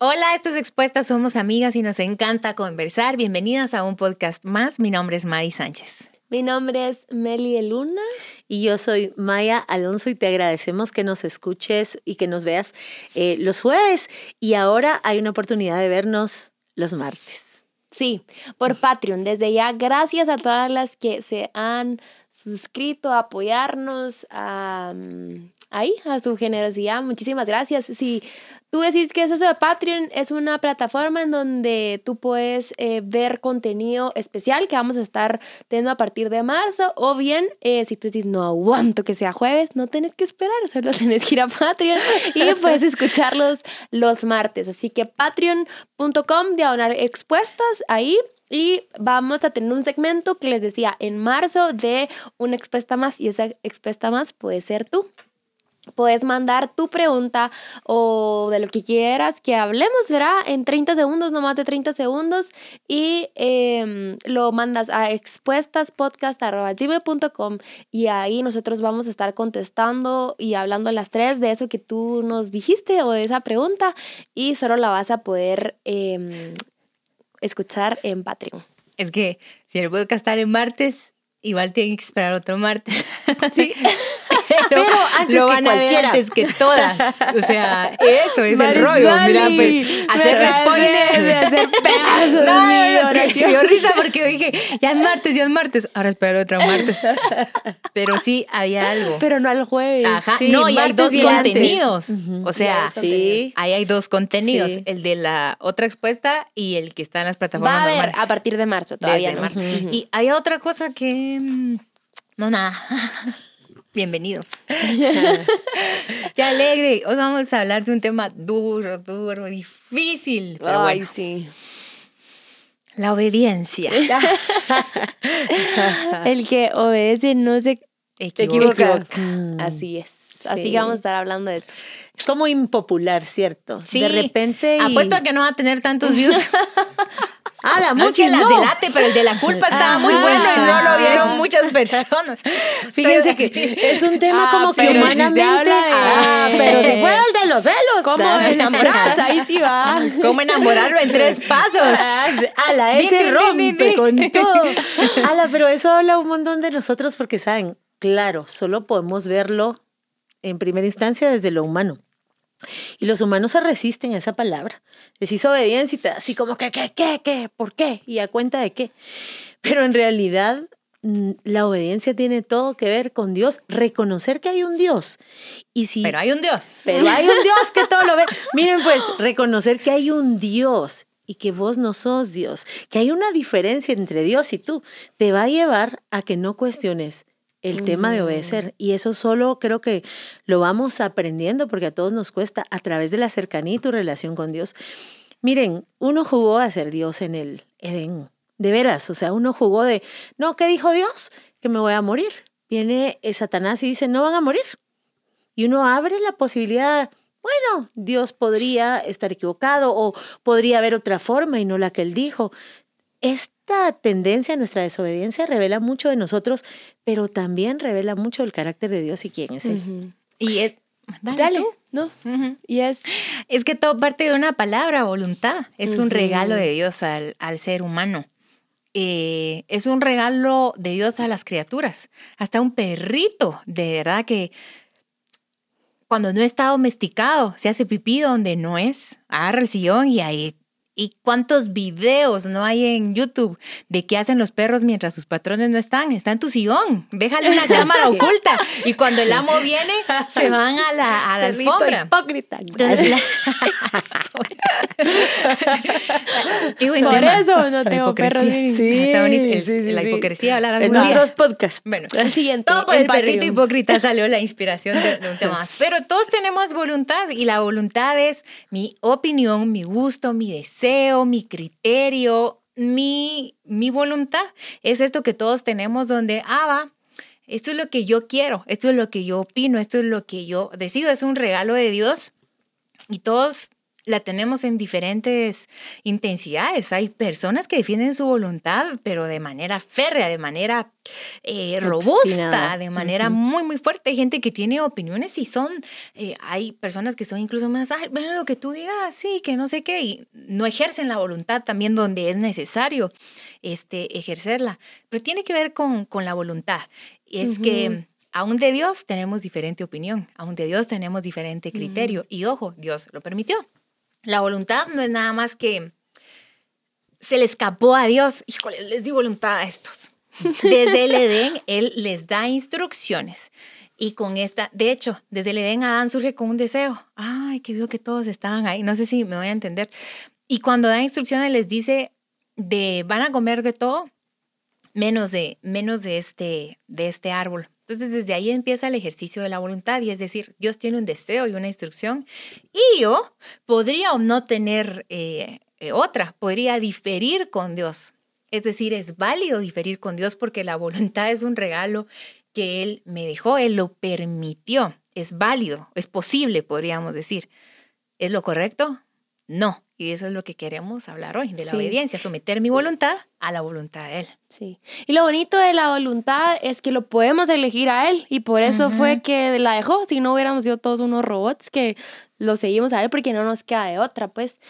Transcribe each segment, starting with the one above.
Hola, esto es Expuestas, somos amigas y nos encanta conversar. Bienvenidas a un podcast más. Mi nombre es Madi Sánchez. Mi nombre es Meli Luna. Y yo soy Maya Alonso y te agradecemos que nos escuches y que nos veas eh, los jueves. Y ahora hay una oportunidad de vernos los martes. Sí, por Patreon. Desde ya, gracias a todas las que se han suscrito a apoyarnos a, mm, ahí, a su generosidad. Muchísimas gracias. Si Tú decís que es eso de Patreon, es una plataforma en donde tú puedes eh, ver contenido especial que vamos a estar teniendo a partir de marzo, o bien eh, si tú decís no aguanto que sea jueves, no tienes que esperar, solo tienes que ir a Patreon y puedes escucharlos los martes. Así que patreon.com, diagonal expuestas, ahí y vamos a tener un segmento que les decía en marzo de una expuesta más y esa expuesta más puede ser tú. Puedes mandar tu pregunta o de lo que quieras que hablemos, ¿verdad? En 30 segundos, no más de 30 segundos. Y em, lo mandas a expuestaspodcast.gmail.com y ahí nosotros vamos a estar contestando y hablando las tres de eso que tú nos dijiste o de esa pregunta. Y solo la vas a poder em, escuchar en Patreon. Es que si el podcast está en martes, igual tienen que esperar otro martes. Sí. pero, antes lo van que cualquiera. antes que todas. O sea, eso es el rollo. Mira, pues, hacer spoiler. hacer pedazos. No, es que dio risa porque dije, ya es martes, ya es martes. Ahora espero otro martes. Pero sí, había algo. Pero no al jueves. Ajá. no, y hay dos contenidos. O sea, sí. ahí hay dos contenidos. El de la otra expuesta y el que está en las plataformas Va a haber a partir de marzo todavía. Desde marzo. Y hay otra cosa que... Mm, no, nada. Bienvenidos. Qué alegre. Hoy vamos a hablar de un tema duro, duro, difícil. Pero Ay, sí. La obediencia. El que obedece no se equivoca. Mm. Así es. Así que vamos a estar hablando de eso. Es como impopular, ¿cierto? Sí. De repente. Apuesto a que no va a tener tantos views. Ah, la música. Es que las delate, pero el de la culpa estaba muy bueno y no lo vieron muchas personas. Fíjense que es un tema ah, como que humanamente. ah, pero si fuera el de los celos. ¿Cómo enamorarse? Ahí sí va. ¿Cómo enamorarlo en tres pasos? Ala, ese rompe con todo. Ala, pero eso habla un montón de nosotros porque, ¿saben? Claro, solo podemos verlo en primera instancia desde lo humano. Y los humanos se resisten a esa palabra. Decís obediencia y te así como, ¿qué, qué, qué, qué? ¿Por qué? ¿Y a cuenta de qué? Pero en realidad mm, la obediencia tiene todo que ver con Dios, reconocer que hay un Dios. Y si, pero hay un Dios. Pero hay un Dios que todo lo ve. Miren pues, reconocer que hay un Dios y que vos no sos Dios, que hay una diferencia entre Dios y tú, te va a llevar a que no cuestiones el tema de obedecer. Y eso solo creo que lo vamos aprendiendo porque a todos nos cuesta a través de la cercanía y tu relación con Dios. Miren, uno jugó a ser Dios en el Edén, de veras, o sea, uno jugó de, no, ¿qué dijo Dios? Que me voy a morir. Viene Satanás y dice, no van a morir. Y uno abre la posibilidad, bueno, Dios podría estar equivocado o podría haber otra forma y no la que él dijo. Es esta tendencia, nuestra desobediencia, revela mucho de nosotros, pero también revela mucho del carácter de Dios y quién es Él. Y es, dale, ¿no? Y es, es que todo parte de una palabra, voluntad. Es un regalo de Dios al, al ser humano. Eh, es un regalo de Dios a las criaturas. Hasta un perrito, de verdad que cuando no está domesticado, se hace pipí donde no es, agarra el sillón y ahí ¿Y cuántos videos no hay en YouTube de qué hacen los perros mientras sus patrones no están? Está en tu sillón. Déjale una cámara oculta. Y cuando el amo viene, se van a la, a la alfombra. hipócrita. Por eso no tengo perros. Sí, está bonito. sí, la hipocresía hablar En otros podcasts. Bueno, el siguiente. Todo por el, perrito hipócrita salió la inspiración de, de un tema más. Pero todos tenemos voluntad y la voluntad es mi opinión, mi gusto, mi deseo mi criterio, mi, mi voluntad. Es esto que todos tenemos donde, ah, va, esto es lo que yo quiero, esto es lo que yo opino, esto es lo que yo decido, es un regalo de Dios y todos la tenemos en diferentes intensidades. Hay personas que defienden su voluntad, pero de manera férrea, de manera eh, robusta, de manera muy, muy fuerte. Hay gente que tiene opiniones y son, eh, hay personas que son incluso más, ay, bueno, lo que tú digas, sí, que no sé qué, y no ejercen la voluntad también donde es necesario este, ejercerla. Pero tiene que ver con, con la voluntad. Es que aún de Dios tenemos diferente opinión, aún de Dios tenemos diferente criterio. Y ojo, Dios lo permitió. La voluntad no es nada más que se le escapó a Dios. Híjole, les di voluntad a estos. Desde el Edén, Él les da instrucciones. Y con esta, de hecho, desde el Edén Adán surge con un deseo. Ay, que veo que todos estaban ahí. No sé si me voy a entender. Y cuando da instrucciones les dice de van a comer de todo, menos de, menos de, este, de este árbol. Entonces, desde ahí empieza el ejercicio de la voluntad y es decir, Dios tiene un deseo y una instrucción y yo podría o no tener eh, eh, otra, podría diferir con Dios. Es decir, es válido diferir con Dios porque la voluntad es un regalo que Él me dejó, Él lo permitió, es válido, es posible, podríamos decir. ¿Es lo correcto? No. Y eso es lo que queremos hablar hoy, de la obediencia, someter mi voluntad a la voluntad de Él. Sí. Y lo bonito de la voluntad es que lo podemos elegir a Él y por eso fue que la dejó, si no hubiéramos sido todos unos robots que lo seguimos a Él porque no nos queda de otra, pues.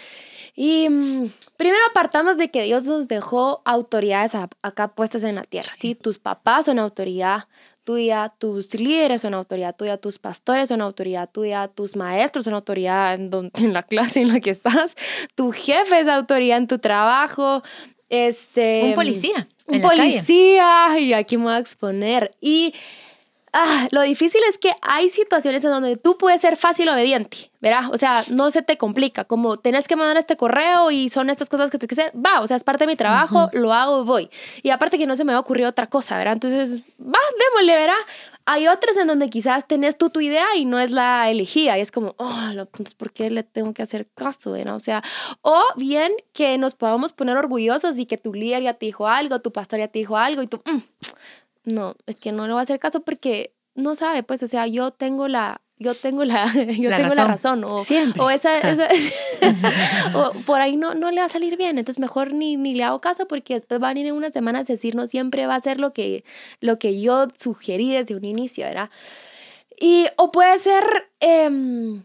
Y mm, primero apartamos de que Dios nos dejó autoridades acá puestas en la tierra, ¿sí? Tus papás son autoridad, tuya, tus líderes son autoridad tuya, tus pastores son autoridad tuya, tus maestros son autoridad en, en la clase en la que estás, tu jefe es autoridad en tu trabajo, este... Un policía. Un policía, y aquí me voy a exponer. Y ah, lo difícil es que hay situaciones en donde tú puedes ser fácil obediente, ¿verdad? O sea, no se te complica, como tenés que mandar este correo y son estas cosas que tienes que hacer, va, o sea, es parte de mi trabajo, lo hago, voy. Y aparte que no se me va a ocurrir otra cosa, ¿verdad? Entonces, va, démosle, ¿verdad? Hay otras en donde quizás tenés tú tu idea y no es la elegida y es como, oh, entonces, ¿por qué le tengo que hacer caso, ¿verdad? O sea, o bien que nos podamos poner orgullosos y que tu líder ya te dijo algo, tu pastor ya te dijo algo y tú, mm, no, es que no le voy a hacer caso porque no sabe, pues, o sea, yo tengo la, yo tengo la, yo tengo razón. la razón, o, o esa, esa o por ahí no, no le va a salir bien, entonces mejor ni, ni le hago caso porque después van a ir en unas semanas a decir, no siempre va a ser lo que, lo que yo sugerí desde un inicio, ¿verdad? Y, o puede ser em,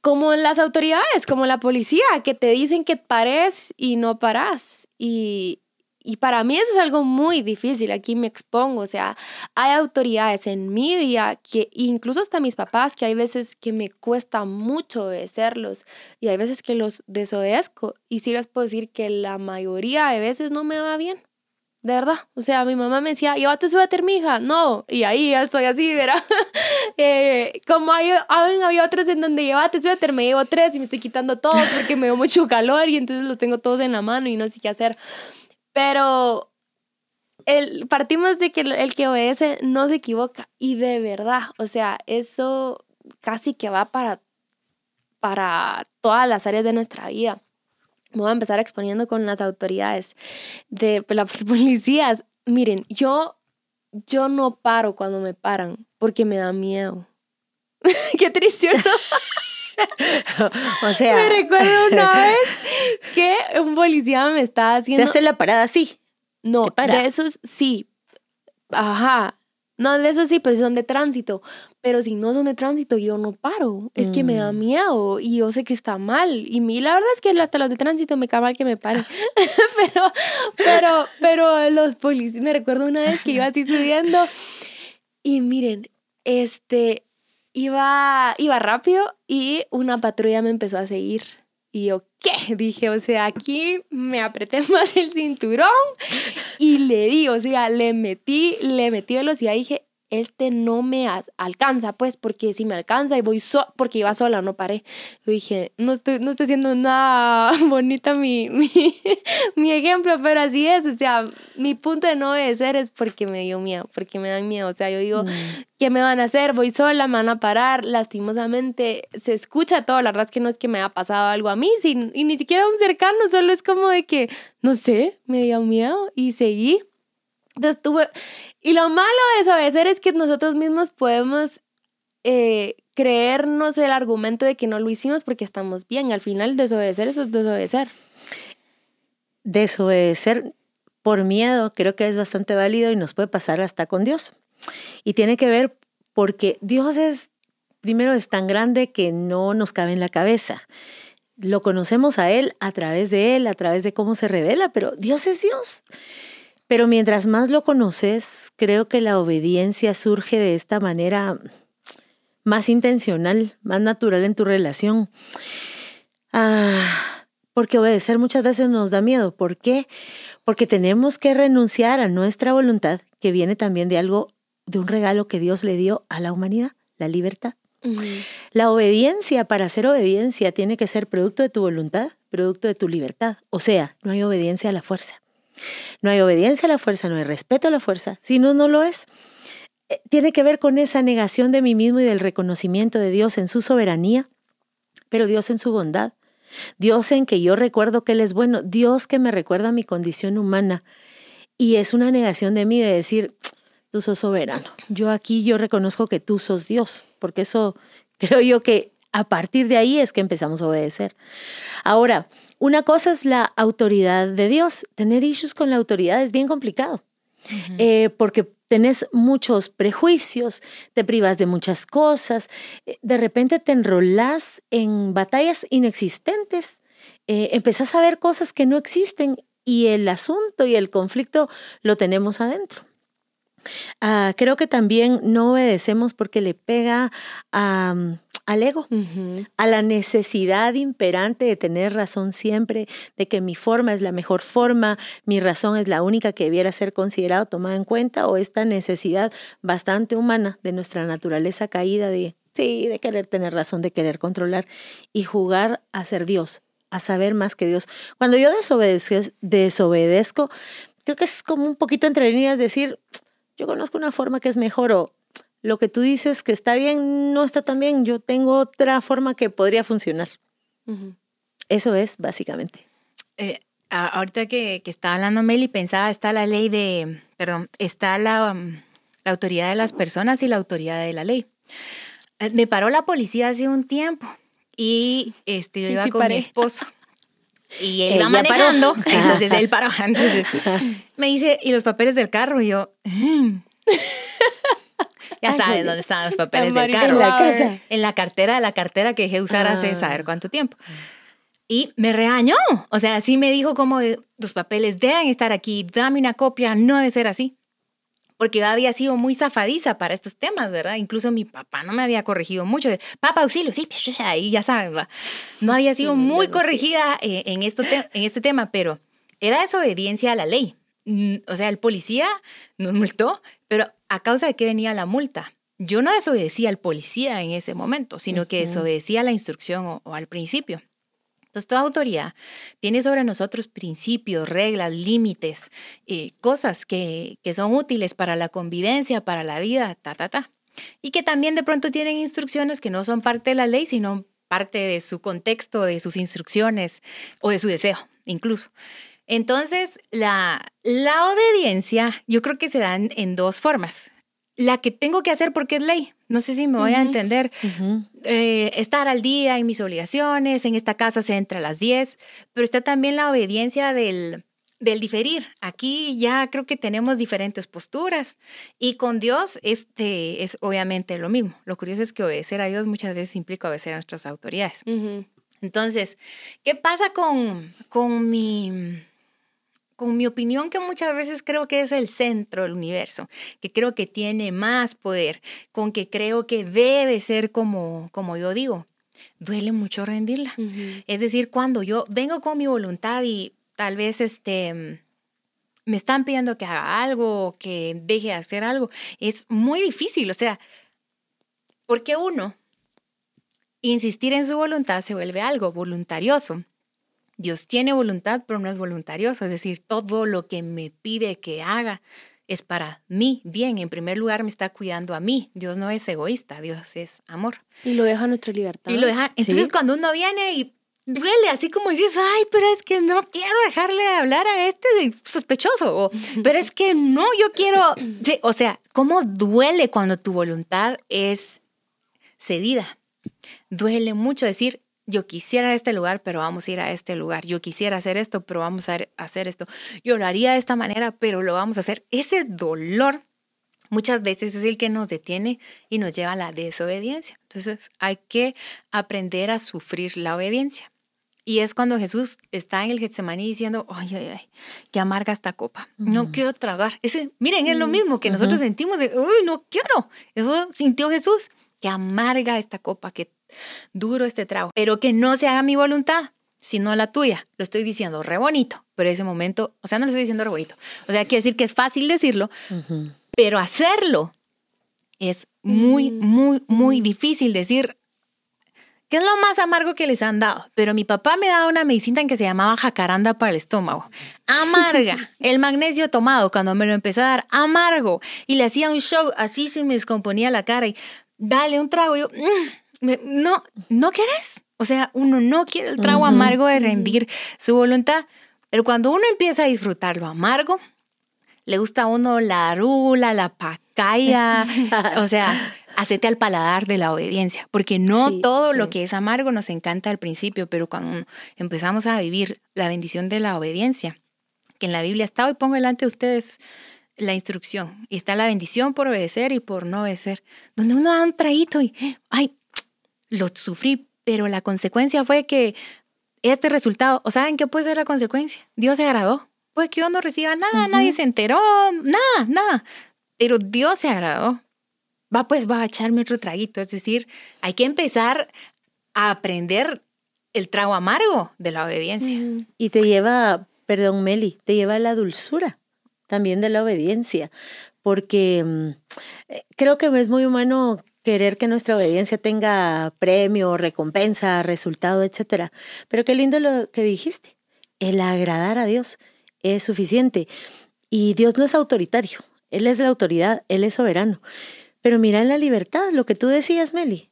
como las autoridades, como la policía, que te dicen que pares y no paras. Y, y para mí eso es algo muy difícil, aquí me expongo, o sea, hay autoridades en mi vida que incluso hasta mis papás, que hay veces que me cuesta mucho obedecerlos y hay veces que los desobedezco y sí les puedo decir que la mayoría de veces no me va bien. De verdad, o sea, mi mamá me decía, llévate suéter, mija. No, y ahí ya estoy así, ¿verdad? eh, como hay, había otros en donde llévate suéter, me llevo tres y me estoy quitando todos porque me dio mucho calor y entonces los tengo todos en la mano y no sé qué hacer. Pero el, partimos de que el, que obedece no se equivoca. Y de verdad, o sea, eso casi que va para, para todas las áreas de nuestra vida. Voy a empezar exponiendo con las autoridades de las policías. Miren, yo, yo no paro cuando me paran porque me da miedo. Qué triste, ¿no? o sea. Me recuerdo una vez que un policía me estaba haciendo. ¿Te hace la parada así? No, de esos sí. Ajá. No, de esos sí, pero son de tránsito. Pero si no son de tránsito, yo no paro. Es que me da mm. miedo y yo sé que está mal. Y mí, la verdad es que hasta los de tránsito me cae mal que me paren. pero, pero, pero los policías, me recuerdo una vez que iba así subiendo y miren, este, iba, iba rápido y una patrulla me empezó a seguir. Y yo, ¿qué? Dije, o sea, aquí me apreté más el cinturón y le di, o sea, le metí, le metí velocidad y dije, este no me alcanza, pues, porque si me alcanza y voy so porque iba sola, no paré. Yo dije, no estoy, no estoy haciendo nada bonita mi, mi, mi, ejemplo, pero así es, o sea, mi punto de no obedecer es porque me dio miedo, porque me dan miedo, o sea, yo digo, mm. ¿qué me van a hacer? Voy sola, me van a parar, lastimosamente se escucha todo, la verdad es que no es que me haya pasado algo a mí, sin, y ni siquiera un cercano, solo es como de que, no sé, me dio miedo y seguí. Entonces tuve, y lo malo de desobedecer es que nosotros mismos podemos eh, creernos el argumento de que no lo hicimos porque estamos bien. Al final, desobedecer eso es desobedecer. Desobedecer por miedo creo que es bastante válido y nos puede pasar hasta con Dios. Y tiene que ver porque Dios es, primero, es tan grande que no nos cabe en la cabeza. Lo conocemos a Él a través de Él, a través de cómo se revela, pero Dios es Dios. Pero mientras más lo conoces, creo que la obediencia surge de esta manera más intencional, más natural en tu relación. Ah, porque obedecer muchas veces nos da miedo. ¿Por qué? Porque tenemos que renunciar a nuestra voluntad, que viene también de algo, de un regalo que Dios le dio a la humanidad, la libertad. La obediencia, para hacer obediencia, tiene que ser producto de tu voluntad, producto de tu libertad. O sea, no hay obediencia a la fuerza. No hay obediencia a la fuerza, no hay respeto a la fuerza. Si no, no lo es. Eh, tiene que ver con esa negación de mí mismo y del reconocimiento de Dios en su soberanía, pero Dios en su bondad. Dios en que yo recuerdo que Él es bueno. Dios que me recuerda mi condición humana. Y es una negación de mí de decir, tú sos soberano. Yo aquí yo reconozco que tú sos Dios, porque eso creo yo que a partir de ahí es que empezamos a obedecer. Ahora, una cosa es la autoridad de Dios. Tener issues con la autoridad es bien complicado, eh, porque tenés muchos prejuicios, te privas de muchas cosas, eh, de repente te enrolás en batallas inexistentes, eh, empezás a ver cosas que no existen y el asunto y el conflicto lo tenemos adentro. Ah, creo que también no obedecemos porque le pega a, al ego, a la necesidad imperante de tener razón siempre, de que mi forma es la mejor forma, mi razón es la única que debiera ser considerada tomada en cuenta, o esta necesidad bastante humana de nuestra naturaleza caída de, sí, de querer tener razón, de querer controlar y jugar a ser Dios, a saber más que Dios. Cuando yo desobedezco, desobedezco creo que es como un poquito entre líneas decir, yo conozco una forma que es mejor o lo que tú dices que está bien no está tan bien, yo tengo otra forma que podría funcionar. Eso es básicamente. Eh, ahorita que, que, estaba hablando Meli, pensaba, está la ley de, perdón, está la, um, la autoridad de las personas y la autoridad de la ley. Eh, me paró la policía hace un tiempo y este, yo iba con mi esposo. Y él iba manejando, entonces él paró. Entonces me dice, ¿y los papeles del carro? Y yo, mm". Ya saben dónde están los papeles del carro. En la casa. En la cartera, la cartera que dejé de usar hace ah. saber cuánto tiempo. Y me regañó. O sea, sí me dijo como los papeles deben estar aquí, dame una copia, no debe ser así. Porque yo había sido muy zafadiza para estos temas, ¿verdad? Incluso mi papá no me había corregido mucho. Papá, auxilio, sí, ahí ya saben, ¿va? No había sido muy corregida eh, en, esto en este tema, pero era desobediencia a la ley. Mm, o sea, el policía nos multó, pero ¿a causa de qué venía la multa? Yo no desobedecía al policía en ese momento, sino que desobedecía la instrucción o, al principio. Entonces, toda autoridad tiene sobre nosotros principios, reglas, límites, eh, cosas que, que son útiles para la convivencia, para la vida, ta, ta, ta. Y que también de pronto tienen instrucciones que no son parte de la ley, sino parte de su contexto, de sus instrucciones o de su deseo, incluso. Entonces, la, la obediencia yo creo que se dan en dos formas. La que tengo que hacer porque es ley, no sé si me voy a entender, eh, estar al día en mis obligaciones, en esta casa se entra a las 10, pero está también la obediencia del, del diferir. Aquí ya creo que tenemos diferentes posturas y con Dios este es obviamente lo mismo. Lo curioso es que obedecer a Dios muchas veces implica obedecer a nuestras autoridades. Entonces, ¿qué pasa con, con mi con mi opinión que muchas veces creo que es el centro del universo, que creo que tiene más poder, con que creo que debe ser como, como yo digo. Duele mucho rendirla. Es decir, cuando yo vengo con mi voluntad y tal vez este, me están pidiendo que haga algo, que deje de hacer algo, es muy difícil. O sea, porque uno, insistir en su voluntad se vuelve algo voluntarioso. Dios tiene voluntad, pero no es voluntarioso. Es decir, todo lo que me pide que haga es para mí. Bien, en primer lugar me está cuidando a mí. Dios no es egoísta, Dios es amor. Y lo deja a nuestra libertad. Y lo deja. Entonces, cuando uno viene y duele, así como dices, ay, pero es que no quiero dejarle hablar a este sospechoso. O, pero es que no, yo quiero. o sea, ¿cómo duele cuando tu voluntad es cedida. Duele mucho decir, yo quisiera este lugar, pero vamos a ir a este lugar. Yo quisiera hacer esto, pero vamos a hacer esto. Yo lo haría de esta manera, pero lo vamos a hacer. Ese dolor muchas veces es el que nos detiene y nos lleva a la desobediencia. Entonces hay que aprender a sufrir la obediencia. Y es cuando Jesús está en el Getsemaní diciendo, ay, ay, ay, qué amarga esta copa. No quiero tragar. Ese, miren, es lo mismo que nosotros sentimos de, uy, no quiero. Eso sintió Jesús. Qué amarga esta copa, qué duro este trago. Pero que no se haga mi voluntad, sino la tuya. Lo estoy diciendo re bonito, pero ese momento, o sea, no lo estoy diciendo re bonito. O sea, quiere decir que es fácil decirlo, pero hacerlo es muy, muy, muy difícil decir, ¿Qué es lo más amargo que les han dado? Pero mi papá me daba una medicina que se llamaba jacaranda para el estómago. Amarga. El magnesio tomado, cuando me lo empecé a dar, amargo. Y le hacía un show, así se me descomponía la cara y dale un trago. yo, mm, no, ¿no quieres? O sea, uno no quiere el trago amargo de rendir su voluntad. Pero cuando uno empieza a disfrutar lo amargo, le gusta a uno la arula, la pacaya, o sea, hacete al paladar de la obediencia, porque no todo lo que es amargo nos encanta al principio, pero cuando empezamos a vivir la bendición de la obediencia, que en la Biblia está, hoy pongo delante de ustedes la instrucción, y está la bendición por obedecer y por no obedecer, donde uno da un traguito y, ay, lo sufrí, pero la consecuencia fue que este resultado, ¿o saben qué puede ser la consecuencia? Dios se agradó. Pues que yo no reciba nada, nadie se enteró, nada, nada. Pero Dios se agradó va pues, va a echarme otro traguito. Es decir, hay que empezar a aprender el trago amargo de la obediencia. Y te lleva, perdón Meli, te lleva a la dulzura también de la obediencia, porque mm, eh, creo que es muy humano querer que nuestra obediencia tenga premio, recompensa, resultado, etcétera. Pero qué lindo lo que dijiste. El agradar a Dios es suficiente. Y Dios no es autoritario. Él es la autoridad, Él es soberano. Pero mira en la libertad, lo que tú decías, Meli.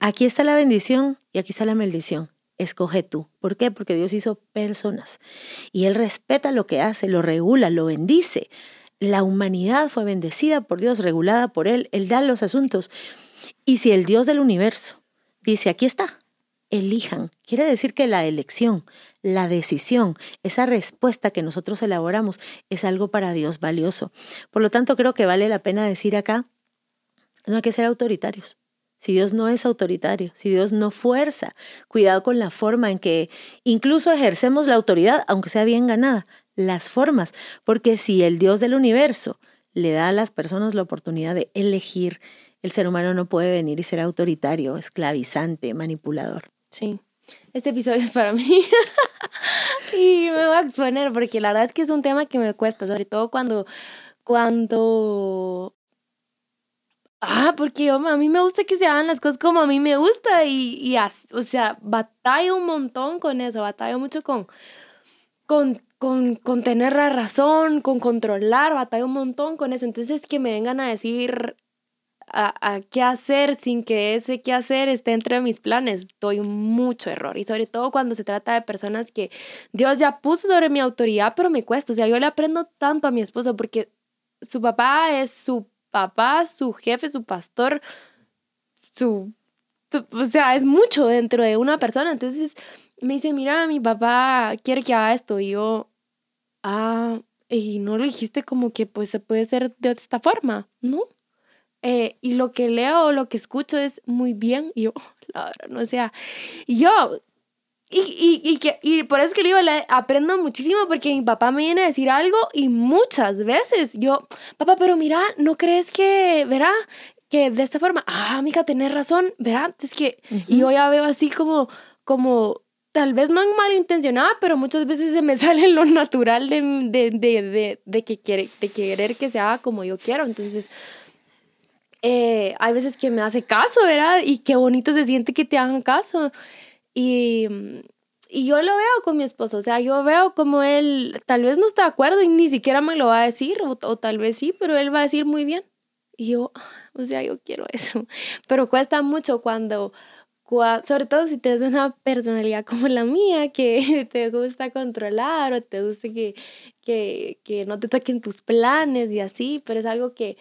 Aquí está la bendición y aquí está la maldición. Escoge tú. ¿Por qué? Porque Dios hizo personas y Él respeta lo que hace, lo regula, lo bendice. La humanidad fue bendecida por Dios, regulada por Él. Él da los asuntos. Y si el Dios del universo dice, aquí está, elijan, quiere decir que la elección, la decisión, esa respuesta que nosotros elaboramos es algo para Dios valioso. Por lo tanto, creo que vale la pena decir acá no hay que ser autoritarios. Si Dios no es autoritario, si Dios no fuerza, cuidado con la forma en que incluso ejercemos la autoridad, aunque sea bien ganada, las formas, porque si el Dios del universo le da a las personas la oportunidad de elegir, el ser humano no puede venir y ser autoritario, esclavizante, manipulador. Sí, este episodio es para mí. y me voy a exponer porque la verdad es que es un tema que me cuesta, sobre todo cuando, cuando Ah, porque a mí me gusta que se hagan las cosas como a mí me gusta y, y o sea, batallo un montón con eso, batallo mucho con, con, con, tener la razón, con controlar, batallo un montón con eso. Entonces, que me vengan a decir a, a, qué hacer sin que ese qué hacer esté entre mis planes, doy mucho error. Y sobre todo cuando se trata de personas que Dios ya puso sobre mi autoridad, pero me cuesta. O sea, yo le aprendo tanto a mi esposo porque su papá es su papá, su jefe, su pastor, su, o sea, es mucho dentro de una persona. Entonces me dice, mira, mi papá quiere que haga esto. Y yo, ah, y no lo dijiste como que pues se puede hacer de esta forma, ¿no? Eh, y lo que leo, lo que escucho es muy bien. Y yo, la verdad, no o sea, y yo y, y, y, que, y por eso es que le digo, aprendo muchísimo porque mi papá me viene a decir algo y muchas veces yo, papá, pero mira, ¿no crees que, verá, que de esta forma, ah, amiga, tenés razón, verá, es que, y yo ya veo así como, como, tal vez no en malintencionada, pero muchas veces se me sale lo natural de, de, de, de, que quiere, de querer que se haga como yo quiero, entonces... Eh, hay veces que me hace caso, ¿verdad? Y qué bonito se siente que te hagan caso. Y, y yo lo veo con mi esposo, o sea, yo veo como él tal vez no está de acuerdo y ni siquiera me lo va a decir, o, tal vez sí, pero él va a decir muy bien. Y yo, o sea, yo quiero eso. Pero cuesta mucho cuando, sobre todo si tienes una personalidad como la mía, que te gusta controlar o te gusta que, que, que no te toquen tus planes y así, pero es algo que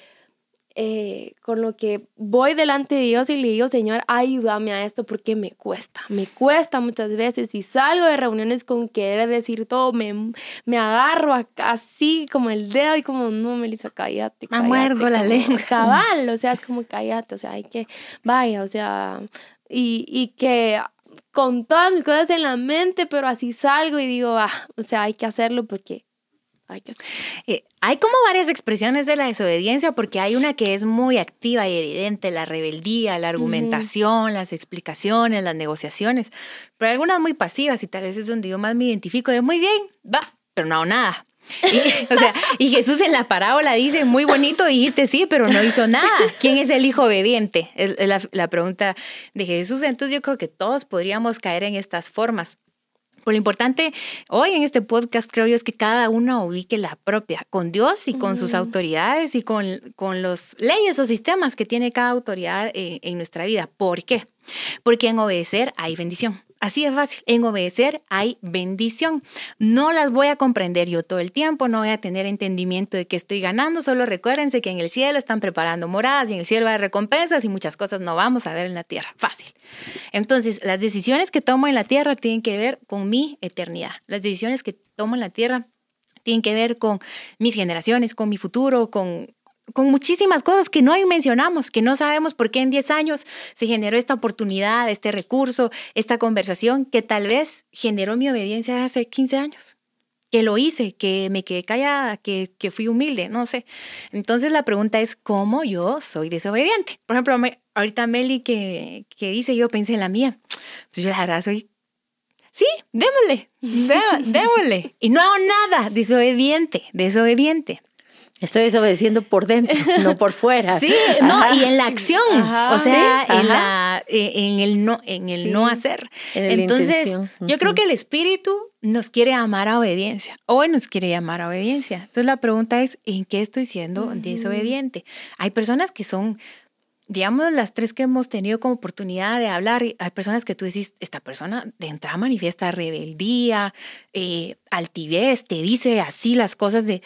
eh, con lo que voy delante de Dios y le digo, Señor, ayúdame a esto porque me cuesta, me cuesta muchas veces y salgo de reuniones con querer decir todo, me, me agarro así como el dedo y como, no, Melissa, cállate. Me muerdo la lengua. Cabal, o sea, es como cállate, o sea, hay que, vaya, o sea, y, y que con todas mis cosas en la mente, pero así salgo y digo, ah, o sea, hay que hacerlo porque hay que eh, hay como varias expresiones de la desobediencia porque hay una que es muy activa y evidente, la rebeldía, la argumentación, las explicaciones, las negociaciones, pero hay algunas muy pasivas y tal vez es donde yo más me identifico de muy bien, va, pero no hago nada. Y, o sea, y Jesús en la parábola dice, muy bonito, dijiste sí, pero no hizo nada. ¿Quién es el hijo obediente? Es la, la pregunta de Jesús. Entonces yo creo que todos podríamos caer en estas formas. Por lo importante hoy en este podcast, creo yo, es que cada uno ubique la propia, con Dios y con sus autoridades y con, con los leyes o sistemas que tiene cada autoridad en, en nuestra vida. ¿Por qué? Porque en obedecer hay bendición. Así es fácil. En obedecer hay bendición. No las voy a comprender yo todo el tiempo, no voy a tener entendimiento de que estoy ganando. Solo recuérdense que en el cielo están preparando moradas y en el cielo hay recompensas y muchas cosas no vamos a ver en la tierra. Fácil. Entonces, las decisiones que tomo en la tierra tienen que ver con mi eternidad. Las decisiones que tomo en la tierra tienen que ver con mis generaciones, con mi futuro, con con muchísimas cosas que no mencionamos, que no sabemos por qué en 10 años se generó esta oportunidad, este recurso, esta conversación que tal vez generó mi obediencia hace 15 años, que lo hice, que me quedé callada, que, que fui humilde, no sé. Entonces la pregunta es, ¿cómo yo soy desobediente? Por ejemplo, ahorita Meli que, que dice, yo pensé en la mía, pues yo la verdad soy sí, démosle, démosle. Y no hago nada, desobediente, desobediente. Estoy desobedeciendo por dentro, no por fuera. Sí, no, y en la acción, o sea, en, la, e, en el no, en el no hacer. Entonces, yo creo que el espíritu nos quiere amar a obediencia, hoy nos quiere llamar a obediencia. Entonces la pregunta es, ¿en qué estoy siendo desobediente? Hay personas que son digamos, las tres que hemos tenido como oportunidad de hablar, hay personas que tú decís, esta persona de entrada manifiesta rebeldía, eh, altivez, te dice así las cosas de,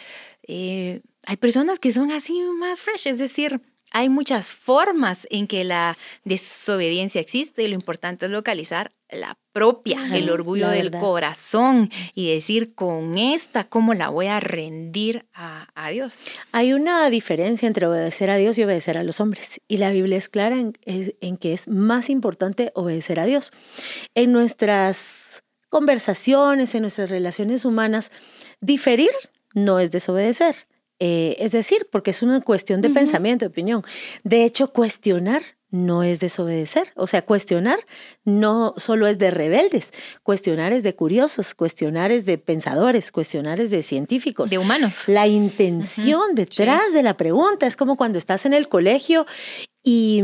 eh, hay personas que son así más fresh, es decir, hay muchas formas en que la desobediencia existe y lo importante es localizar la propia, el orgullo del corazón y decir con esta, ¿cómo la voy a rendir a, Dios? Hay una diferencia entre obedecer a Dios y obedecer a los hombres y la Biblia es clara en, en que es más importante obedecer a Dios. En nuestras conversaciones, en nuestras relaciones humanas, diferir no es desobedecer. Eh, es decir, porque es una cuestión de pensamiento, de opinión. De hecho, cuestionar no es desobedecer. O sea, cuestionar no solo es de rebeldes, cuestionar es de curiosos, cuestionar es de pensadores, cuestionar es de científicos. De humanos. La intención detrás de la pregunta es como cuando estás en el colegio y,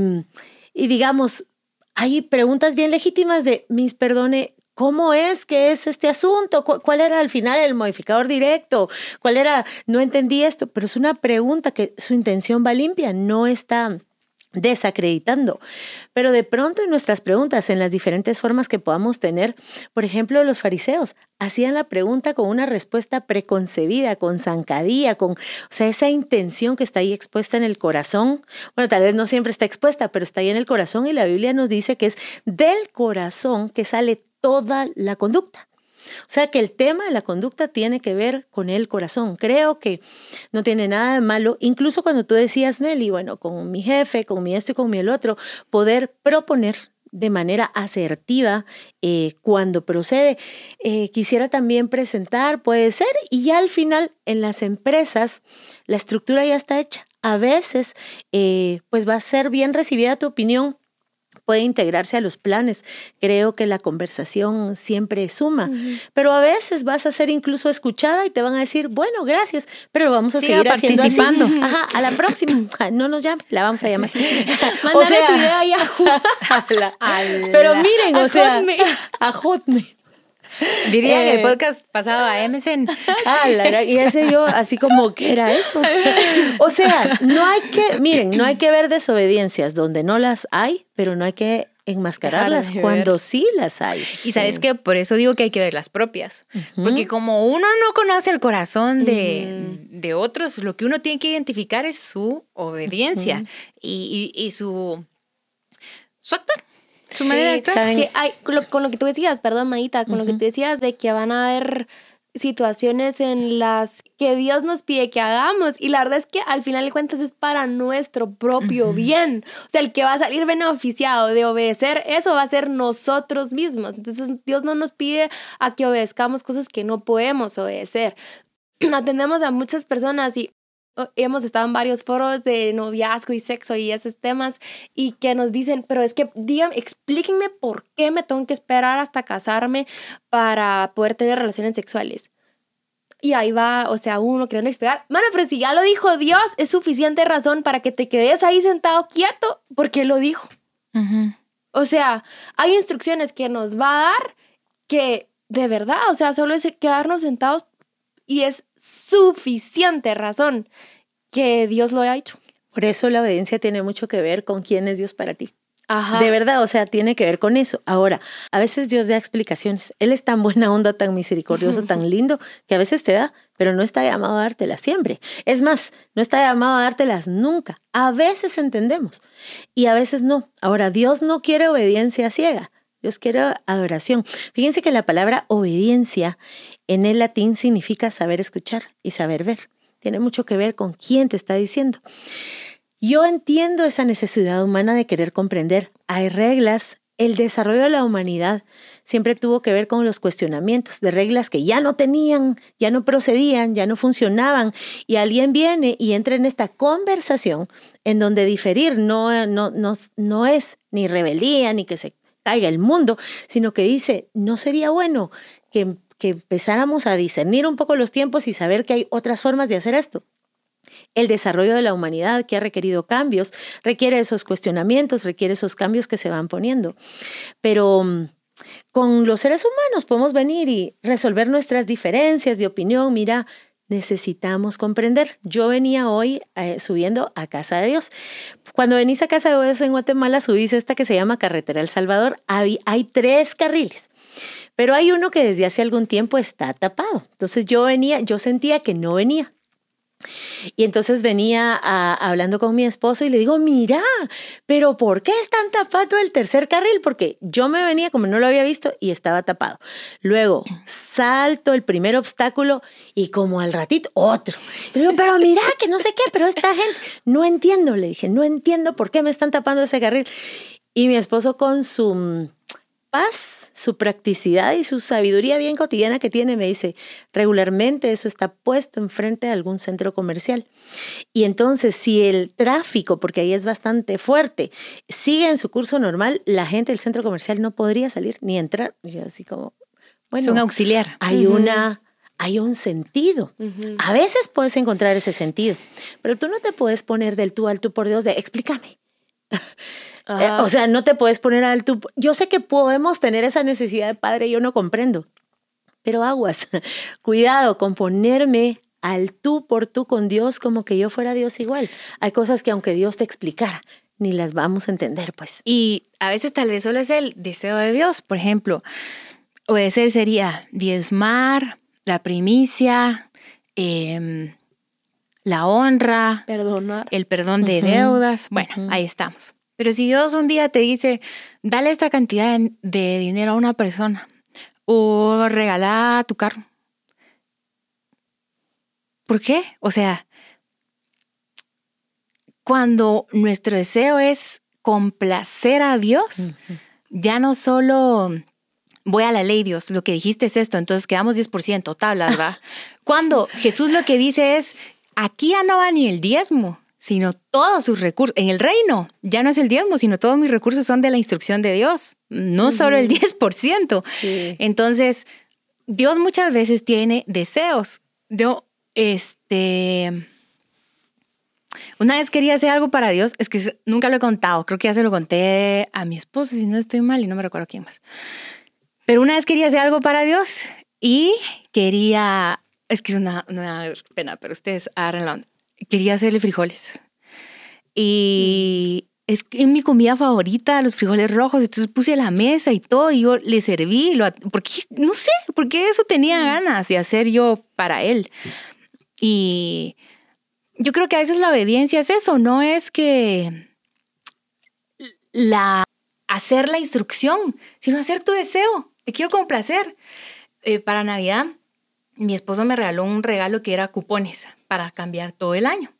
y digamos, hay preguntas bien legítimas de, mis perdone, ¿Cómo es que es este asunto? ¿Cuál era al final el modificador directo? ¿Cuál era? No entendí esto, pero es una pregunta que su intención va limpia, no está desacreditando. Pero de pronto en nuestras preguntas, en las diferentes formas que podamos tener, por ejemplo, los fariseos hacían la pregunta con una respuesta preconcebida, con zancadilla, con, o sea, esa intención que está ahí expuesta en el corazón. Bueno, tal vez no siempre está expuesta, pero está ahí en el corazón y la Biblia nos dice que es del corazón que sale toda la conducta. O sea que el tema de la conducta tiene que ver con el corazón. Creo que no tiene nada de malo, incluso cuando tú decías, Meli, bueno, con mi jefe, con mi esto y con mi el otro, poder proponer de manera asertiva eh, cuando procede. Eh, quisiera también presentar, puede ser, y ya al final en las empresas la estructura ya está hecha. A veces, eh, pues va a ser bien recibida tu opinión puede integrarse a los planes. Creo que la conversación siempre suma, pero a veces vas a ser incluso escuchada y te van a decir, bueno, gracias, pero vamos a seguir participando. Ajá, a la próxima. No nos llame, la vamos a llamar. o sea, tu idea Pero miren, o sea, a Hotmail. Diría que el eh, podcast pasado a MSN. Ah, y ese yo, así como, ¿qué era eso? O sea, no hay que, miren, no hay que ver desobediencias donde no las hay, pero no hay que enmascararlas cuando sí las hay. Y sabes que por eso digo que hay que ver las propias. Porque como uno no conoce el corazón de, de otros, lo que uno tiene que identificar es su obediencia y, y- y su, su actuar, su manera de Sí, actuar. ¿Saben? sí, ay, con, lo, con lo que tú decías, perdón, Maíta, con lo que tú decías de que van a haber situaciones en las que Dios nos pide que hagamos y la verdad es que al final de cuentas es para nuestro propio bien. O sea, el que va a salir beneficiado de obedecer eso va a ser nosotros mismos. Entonces Dios no nos pide a que obedezcamos cosas que no podemos obedecer. Atendemos a muchas personas y hemos estado en varios foros de noviazgo y sexo y esos temas y que nos dicen, pero es que digan, explíquenme por qué me tengo que esperar hasta casarme para poder tener relaciones sexuales. Y ahí va, o sea, uno queriendo explicar, mano, pero si ya lo dijo Dios, es suficiente razón para que te quedes ahí sentado quieto porque lo dijo. O sea, hay instrucciones que nos va a dar que de verdad, o sea, solo es quedarnos sentados y es suficiente razón que Dios lo haya hecho. Por eso la obediencia tiene mucho que ver con quién es Dios para ti. Ajá. De verdad, o sea, tiene que ver con eso. Ahora, a veces Dios da explicaciones. Él es tan buena onda, tan misericordioso, tan lindo, que a veces te da, pero no está llamado a dártelas siempre. Es más, no está llamado a dártelas nunca. A veces entendemos y a veces no. Ahora, Dios no quiere obediencia ciega. Dios quiere adoración. Fíjense que la palabra obediencia en el latín significa saber escuchar y saber ver. Tiene mucho que ver con quién te está diciendo. Yo entiendo esa necesidad humana de querer comprender. Hay reglas. El desarrollo de la humanidad siempre tuvo que ver con los cuestionamientos de reglas que ya no tenían, ya no procedían, ya no funcionaban. Y alguien viene y entra en esta conversación en donde diferir no, no, no, no es ni rebeldía ni que se caiga el mundo, sino que dice, no sería bueno que, que empezáramos a discernir un poco los tiempos y saber que hay otras formas de hacer esto. El desarrollo de la humanidad que ha requerido cambios requiere esos cuestionamientos, requiere esos cambios que se van poniendo. Pero mm, con los seres humanos podemos venir y resolver nuestras diferencias de opinión. Mira, necesitamos comprender. Yo venía hoy eh, subiendo a Casa de Dios. Cuando venís a Casa de Dios en Guatemala, subís esta que se llama Carretera El Salvador. Hay, hay tres carriles. Pero hay uno que desde hace algún tiempo está tapado. Entonces yo venía, yo sentía que no venía. Y entonces venía hablando con mi esposo y le digo, mira, pero ¿por qué es tan tapado el tercer carril? Porque yo me venía como no lo había visto y estaba tapado. Luego salto el primer obstáculo y como al ratito otro. Pero mira, que no sé qué, pero esta gente, no entiendo, le dije, no entiendo por qué me están tapando ese carril. Y mi esposo con su paz, su practicidad y su sabiduría bien cotidiana que tiene, me dice, regularmente eso está puesto enfrente de algún centro comercial. Y entonces, si el tráfico, porque ahí es bastante fuerte, sigue en su curso normal, la gente del centro comercial no podría salir ni entrar. Y yo así como, es un bueno, auxiliar. hay una... Hay un sentido. A veces puedes encontrar ese sentido, pero tú no te puedes poner del tú al tú por Dios de explícame. Eh, Ajá. o sea, no te puedes poner al tú. Yo sé que podemos tener esa necesidad de padre, yo no comprendo, pero aguas, cuidado con ponerme al tú por tú con Dios como que yo fuera Dios igual. Hay cosas que aunque Dios te explicara, ni las vamos a entender, pues. Y a veces tal vez solo es el deseo de Dios. Por ejemplo, obedecer sería diezmar, la primicia, em, la honra, Perdonar. el perdón de deudas. Bueno, ahí estamos. Pero si Dios un día te dice, dale esta cantidad de, de dinero a una persona o regala tu carro. ¿Por qué? O sea, cuando nuestro deseo es complacer a Dios, ya no solo voy a la ley, Dios, lo que dijiste es esto, entonces quedamos 10%, tablas, ¿va? Cuando Jesús lo que dice es, aquí ya no va ni el diezmo, sino todos sus recursos. En el reino ya no es el diezmo, sino todos mis recursos son de la instrucción de Dios, no solo el 10%. Sí. Entonces, Dios muchas veces tiene deseos. Yo, este... Una vez quería hacer algo para Dios, es que nunca lo he contado, creo que ya se lo conté a mi esposo, si no estoy mal, y no me recuerdo quién más. Pero una vez quería hacer algo para Dios y quería, es que es una, una pena, pero ustedes agárrenlo. Quería hacerle frijoles. Y es mi comida favorita, los frijoles rojos, entonces puse a la mesa y todo, y yo le serví, lo, porque no sé, porque eso tenía ganas de hacer yo para él. Y yo creo que a veces la obediencia es eso, no es que la hacer la instrucción, sino hacer tu deseo. Te quiero complacer. Eh, para Navidad, mi esposo me regaló un regalo que era cupones para cambiar todo el año.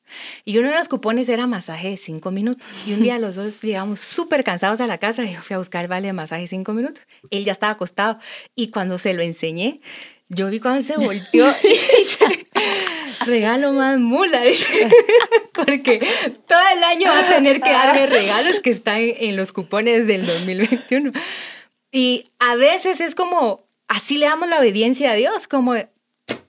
Y uno de los cupones era masaje de cinco minutos. Y un día los dos llegamos súper cansados a la casa y yo fui a buscar el vale de masaje de cinco minutos. Él ya estaba acostado. Y cuando se lo enseñé, yo vi cuando se volteó y dice, regalo más mula, porque todo el año va a tener que darme regalos que están en los cupones del 2021. Y a veces es como, así le damos la obediencia a Dios, como,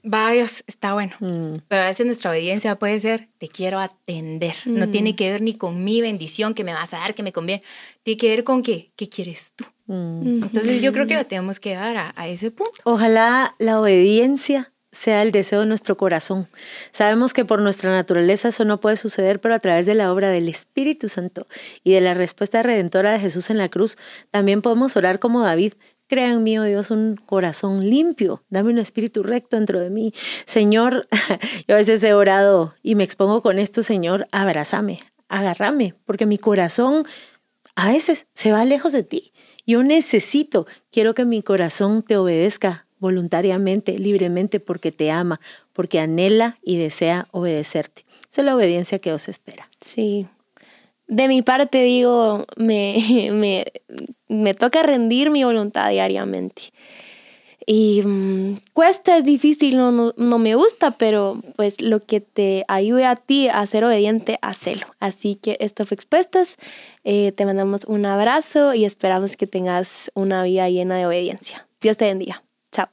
va Dios, está bueno. Mm. Pero a veces nuestra obediencia puede ser, te quiero atender. No mm. tiene que ver ni con mi bendición que me vas a dar, que me conviene. Tiene que ver con qué, qué quieres tú. Mm. Entonces yo creo que la tenemos que dar a, ese punto. Ojalá la obediencia sea el deseo de nuestro corazón. Sabemos que por nuestra naturaleza eso no puede suceder, pero a través de la obra del Espíritu Santo y de la respuesta redentora de Jesús en la cruz, también podemos orar como David. Crea en mí, oh Dios, un corazón limpio. Dame un espíritu recto dentro de mí. Señor, yo a veces he orado y me expongo con esto, Señor, abrázame, agárrame, porque mi corazón a veces se va lejos de ti. Yo necesito, quiero que mi corazón te obedezca voluntariamente, libremente, porque te ama, porque anhela y desea obedecerte. Esa es la obediencia que os espera. Sí. De mi parte digo, me, me, me toca rendir mi voluntad diariamente. Y mm, cuesta, es difícil, no, no, me gusta, pero pues lo que te ayude a ti a ser obediente, hacelo. Así que esto fue Expuestas. Eh, te mandamos un abrazo y esperamos que tengas una vida llena de obediencia. Dios te bendiga. Chao.